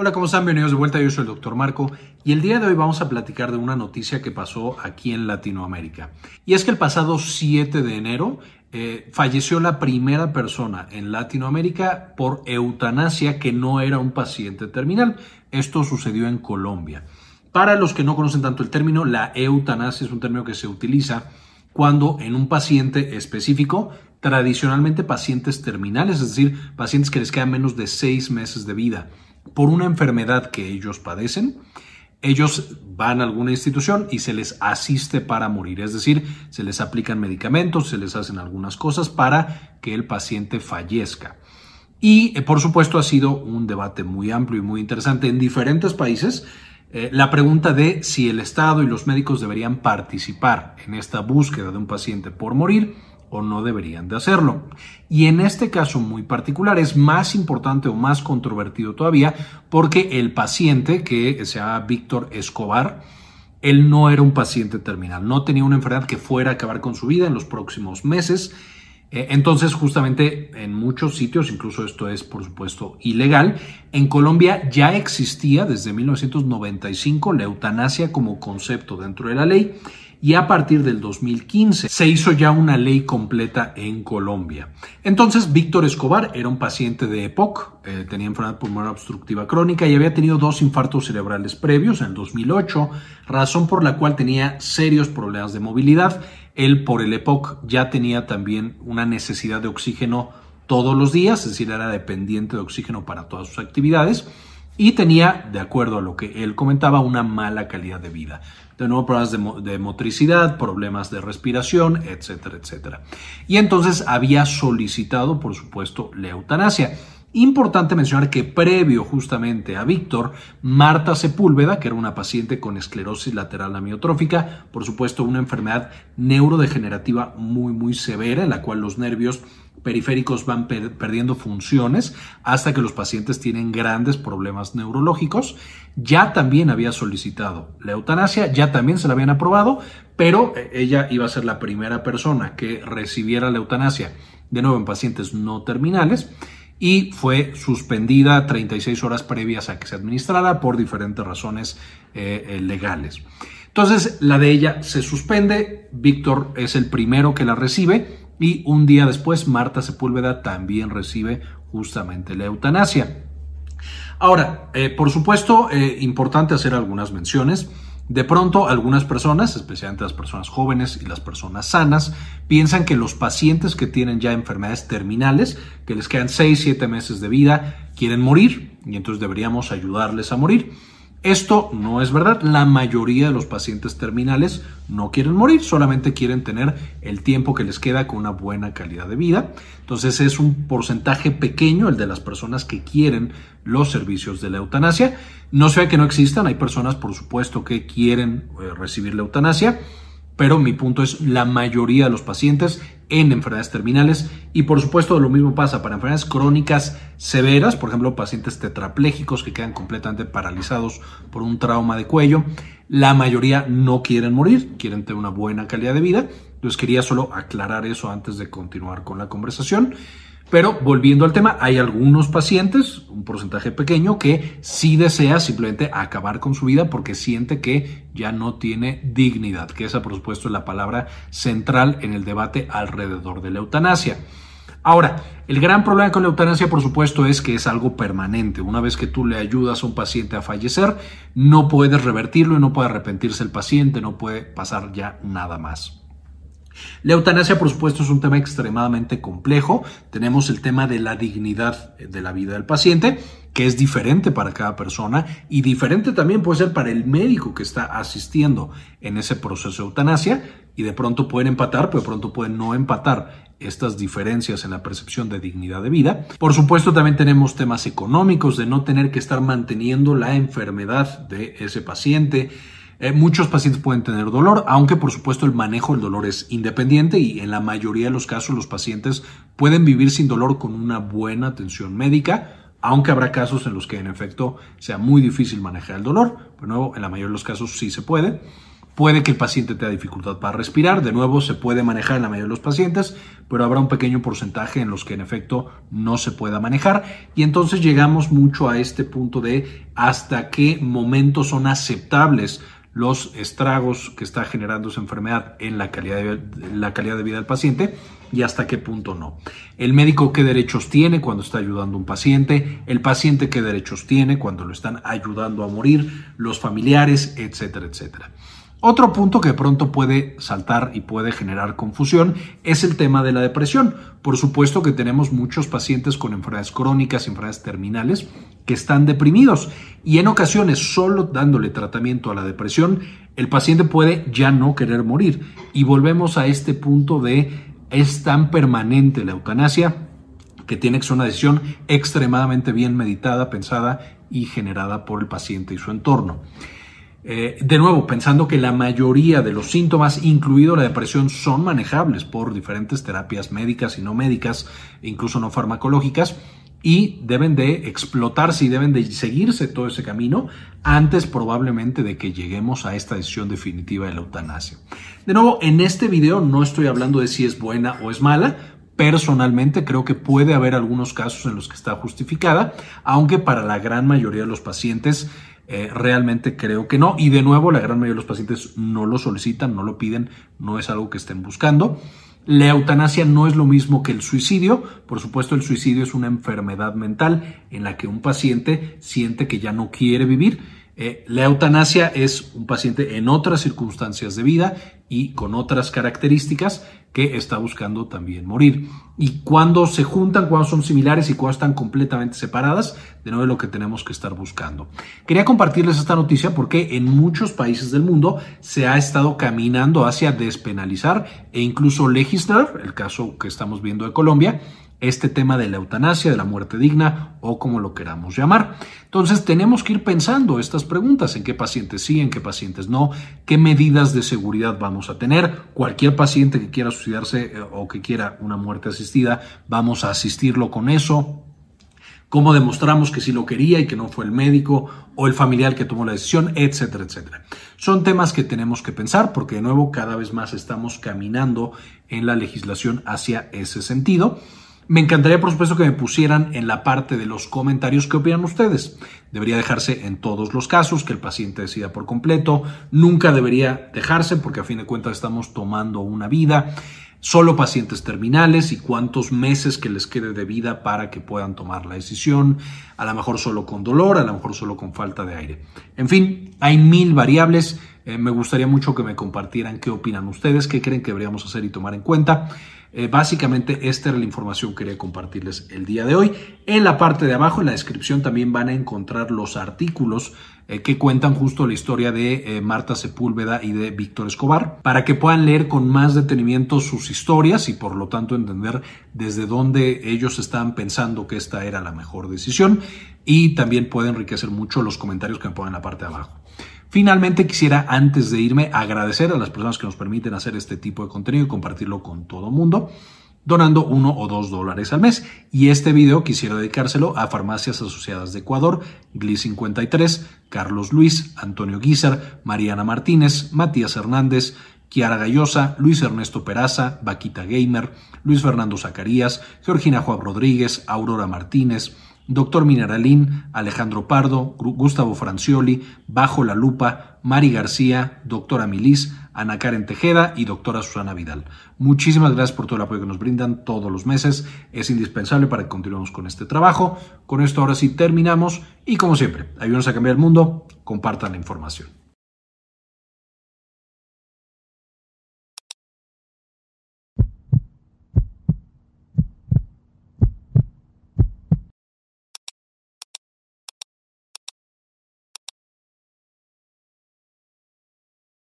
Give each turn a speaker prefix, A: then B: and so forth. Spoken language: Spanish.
A: Hola, ¿cómo están? Bienvenidos de vuelta. Yo soy el doctor Marco y el día de hoy vamos a platicar de una noticia que pasó aquí en Latinoamérica. Y es que el pasado 7 de enero eh, falleció la primera persona en Latinoamérica por eutanasia que no era un paciente terminal. Esto sucedió en Colombia. Para los que no conocen tanto el término, la eutanasia es un término que se utiliza cuando en un paciente específico, tradicionalmente pacientes terminales, es decir, pacientes que les quedan menos de seis meses de vida, por una enfermedad que ellos padecen, ellos van a alguna institución y se les asiste para morir, es decir, se les aplican medicamentos, se les hacen algunas cosas para que el paciente fallezca. Y eh, por supuesto ha sido un debate muy amplio y muy interesante en diferentes países. Eh, la pregunta de si el Estado y los médicos deberían participar en esta búsqueda de un paciente por morir o no deberían de hacerlo. Y en este caso muy particular es más importante o más controvertido todavía porque el paciente, que se llama Víctor Escobar, él no era un paciente terminal, no tenía una enfermedad que fuera a acabar con su vida en los próximos meses. Eh, entonces, justamente en muchos sitios, incluso esto es por supuesto ilegal, en Colombia ya existía desde 1995 la eutanasia como concepto dentro de la ley y a partir del 2015 se hizo ya una ley completa en Colombia. Entonces, Víctor Escobar era un paciente de EPOC, eh, tenía enfermedad pulmonar obstructiva crónica y había tenido dos infartos cerebrales previos en el 2008, razón por la cual tenía serios problemas de movilidad. Él por el EPOC ya tenía también una necesidad de oxígeno todos los días, es decir, era dependiente de oxígeno para todas sus actividades y tenía, de acuerdo a lo que él comentaba, una mala calidad de vida. De nuevo, problemas de, motricidad, problemas de respiración, etcétera, etcétera. Y entonces había solicitado, por supuesto, la eutanasia. Importante mencionar que previo justamente a Víctor, Marta Sepúlveda, que era una paciente con esclerosis lateral amiotrófica, por supuesto una enfermedad neurodegenerativa muy muy severa en la cual los nervios periféricos van perdiendo funciones hasta que los pacientes tienen grandes problemas neurológicos. Ya también había solicitado la eutanasia, ya también se la habían aprobado, pero eh, ella iba a ser la primera persona que recibiera la eutanasia, de nuevo en pacientes no terminales, y fue suspendida 36 horas previas a que se administrara por diferentes razones eh, eh, legales. Entonces, la de ella se suspende, Víctor es el primero que la recibe y un día después, Marta Sepúlveda también recibe justamente la eutanasia. Ahora, eh, por supuesto, eh, importante hacer algunas menciones. De pronto, algunas personas, especialmente las personas jóvenes y las personas sanas, piensan que los pacientes que tienen ya enfermedades terminales, que les quedan 6, 7 meses de vida, quieren morir y entonces deberíamos ayudarles a morir. Esto no es verdad. La mayoría de los pacientes terminales no quieren morir, solamente quieren tener el tiempo que les queda con una buena calidad de vida. Entonces es un porcentaje pequeño el de las personas que quieren los servicios de la eutanasia. No sea que no existan, hay personas por supuesto que quieren eh, recibir la eutanasia pero mi punto es la mayoría de los pacientes en enfermedades terminales. Y por supuesto lo mismo pasa para enfermedades crónicas severas, por ejemplo pacientes tetraplégicos que quedan completamente paralizados por un trauma de cuello, la mayoría no quieren morir, quieren tener una buena calidad de vida, entonces quería solo aclarar eso antes de continuar con la conversación. Pero volviendo al tema, hay algunos pacientes, un porcentaje pequeño, que sí desea simplemente acabar con su vida porque siente que ya no tiene dignidad, que esa por supuesto es la palabra central en el debate alrededor de la eutanasia. Ahora, el gran problema con la eutanasia, por supuesto, es que es algo permanente. Una vez que tú le ayudas a un paciente a fallecer, no puedes revertirlo y no puede arrepentirse el paciente, no puede pasar ya nada más. La eutanasia, por supuesto, es un tema extremadamente complejo. Tenemos el tema de la dignidad de la vida del paciente, que es diferente para cada persona y diferente también puede ser para el médico que está asistiendo en ese proceso de eutanasia y de pronto pueden empatar, pero de pronto pueden no empatar estas diferencias en la percepción de dignidad de vida. Por supuesto, también tenemos temas económicos de no tener que estar manteniendo la enfermedad de ese paciente eh, muchos pacientes pueden tener dolor, aunque por supuesto el manejo del dolor es independiente y en la mayoría de los casos los pacientes pueden vivir sin dolor con una buena atención médica, aunque habrá casos en los que en efecto sea muy difícil manejar el dolor. De nuevo, en la mayoría de los casos sí se puede. Puede que el paciente tenga dificultad para respirar, de nuevo se puede manejar en la mayoría de los pacientes, pero habrá un pequeño porcentaje en los que en efecto no se pueda manejar y entonces llegamos mucho a este punto de hasta qué momentos son aceptables los estragos que está generando esa enfermedad en la calidad de, la calidad de vida del paciente y hasta qué punto no. El médico qué derechos tiene cuando está ayudando a un paciente, el paciente qué derechos tiene cuando lo están ayudando a morir, los familiares, etcétera, etcétera. Otro punto que de pronto puede saltar y puede generar confusión es el tema de la depresión. Por supuesto que tenemos muchos pacientes con enfermedades crónicas, enfermedades terminales, que están deprimidos y en ocasiones solo dándole tratamiento a la depresión, el paciente puede ya no querer morir. Y volvemos a este punto de es tan permanente la eutanasia que tiene que ser una decisión extremadamente bien meditada, pensada y generada por el paciente y su entorno. Eh, de nuevo, pensando que la mayoría de los síntomas, incluido la depresión, son manejables por diferentes terapias médicas y no médicas, incluso no farmacológicas, y deben de explotarse y deben de seguirse todo ese camino antes probablemente de que lleguemos a esta decisión definitiva de la eutanasia. De nuevo, en este video no estoy hablando de si es buena o es mala, Personalmente creo que puede haber algunos casos en los que está justificada, aunque para la gran mayoría de los pacientes eh, realmente creo que no. Y de nuevo, la gran mayoría de los pacientes no lo solicitan, no lo piden, no es algo que estén buscando. La eutanasia no es lo mismo que el suicidio. Por supuesto, el suicidio es una enfermedad mental en la que un paciente siente que ya no quiere vivir. Eh, la eutanasia es un paciente en otras circunstancias de vida y con otras características que está buscando también morir. Y cuando se juntan, cuando son similares y cuando están completamente separadas, de nuevo es lo que tenemos que estar buscando. Quería compartirles esta noticia porque en muchos países del mundo se ha estado caminando hacia despenalizar e incluso legislar, el caso que estamos viendo de Colombia, este tema de la eutanasia, de la muerte digna o como lo queramos llamar. Entonces tenemos que ir pensando estas preguntas, en qué pacientes sí, en qué pacientes no, qué medidas de seguridad vamos a tener. Cualquier paciente que quiera suicidarse eh, o que quiera una muerte asistida, vamos a asistirlo con eso. Cómo demostramos que sí lo quería y que no fue el médico o el familiar que tomó la decisión, etcétera, etcétera. Son temas que tenemos que pensar porque de nuevo cada vez más estamos caminando en la legislación hacia ese sentido. Me encantaría, por supuesto, que me pusieran en la parte de los comentarios qué opinan ustedes. Debería dejarse en todos los casos, que el paciente decida por completo. Nunca debería dejarse porque a fin de cuentas estamos tomando una vida. Solo pacientes terminales y cuántos meses que les quede de vida para que puedan tomar la decisión. A lo mejor solo con dolor, a lo mejor solo con falta de aire. En fin, hay mil variables. Eh, me gustaría mucho que me compartieran qué opinan ustedes, qué creen que deberíamos hacer y tomar en cuenta. Eh, básicamente esta era la información que quería compartirles el día de hoy. En la parte de abajo, en la descripción, también van a encontrar los artículos eh, que cuentan justo la historia de Marta Sepúlveda y de Víctor Escobar, para que puedan leer con más detenimiento sus historias y por lo tanto entender desde dónde ellos estaban pensando que esta era la mejor decisión y también puede enriquecer mucho los comentarios que me ponen en la parte de abajo. Finalmente quisiera antes de irme agradecer a las personas que nos permiten hacer este tipo de contenido y compartirlo con todo mundo donando uno o dos dólares al mes. Y este video quisiera dedicárselo a Farmacias Asociadas de Ecuador, GLI 53, Carlos Luis, Antonio Guizar, Mariana Martínez, Matías Hernández, Kiara Gallosa, Luis Ernesto Peraza, Vaquita Gamer, Luis Fernando Zacarías, Georgina Juan Rodríguez, Aurora Martínez, Doctor Mineralín, Alejandro Pardo, Gustavo Francioli, Bajo la Lupa, Mari García, Doctora Milis, Ana Karen Tejeda y Doctora Susana Vidal. Muchísimas gracias por todo el apoyo que nos brindan todos los meses. Es indispensable para que continuemos con este trabajo. Con esto ahora sí terminamos y como siempre, ayúdenos a cambiar el mundo, compartan la información.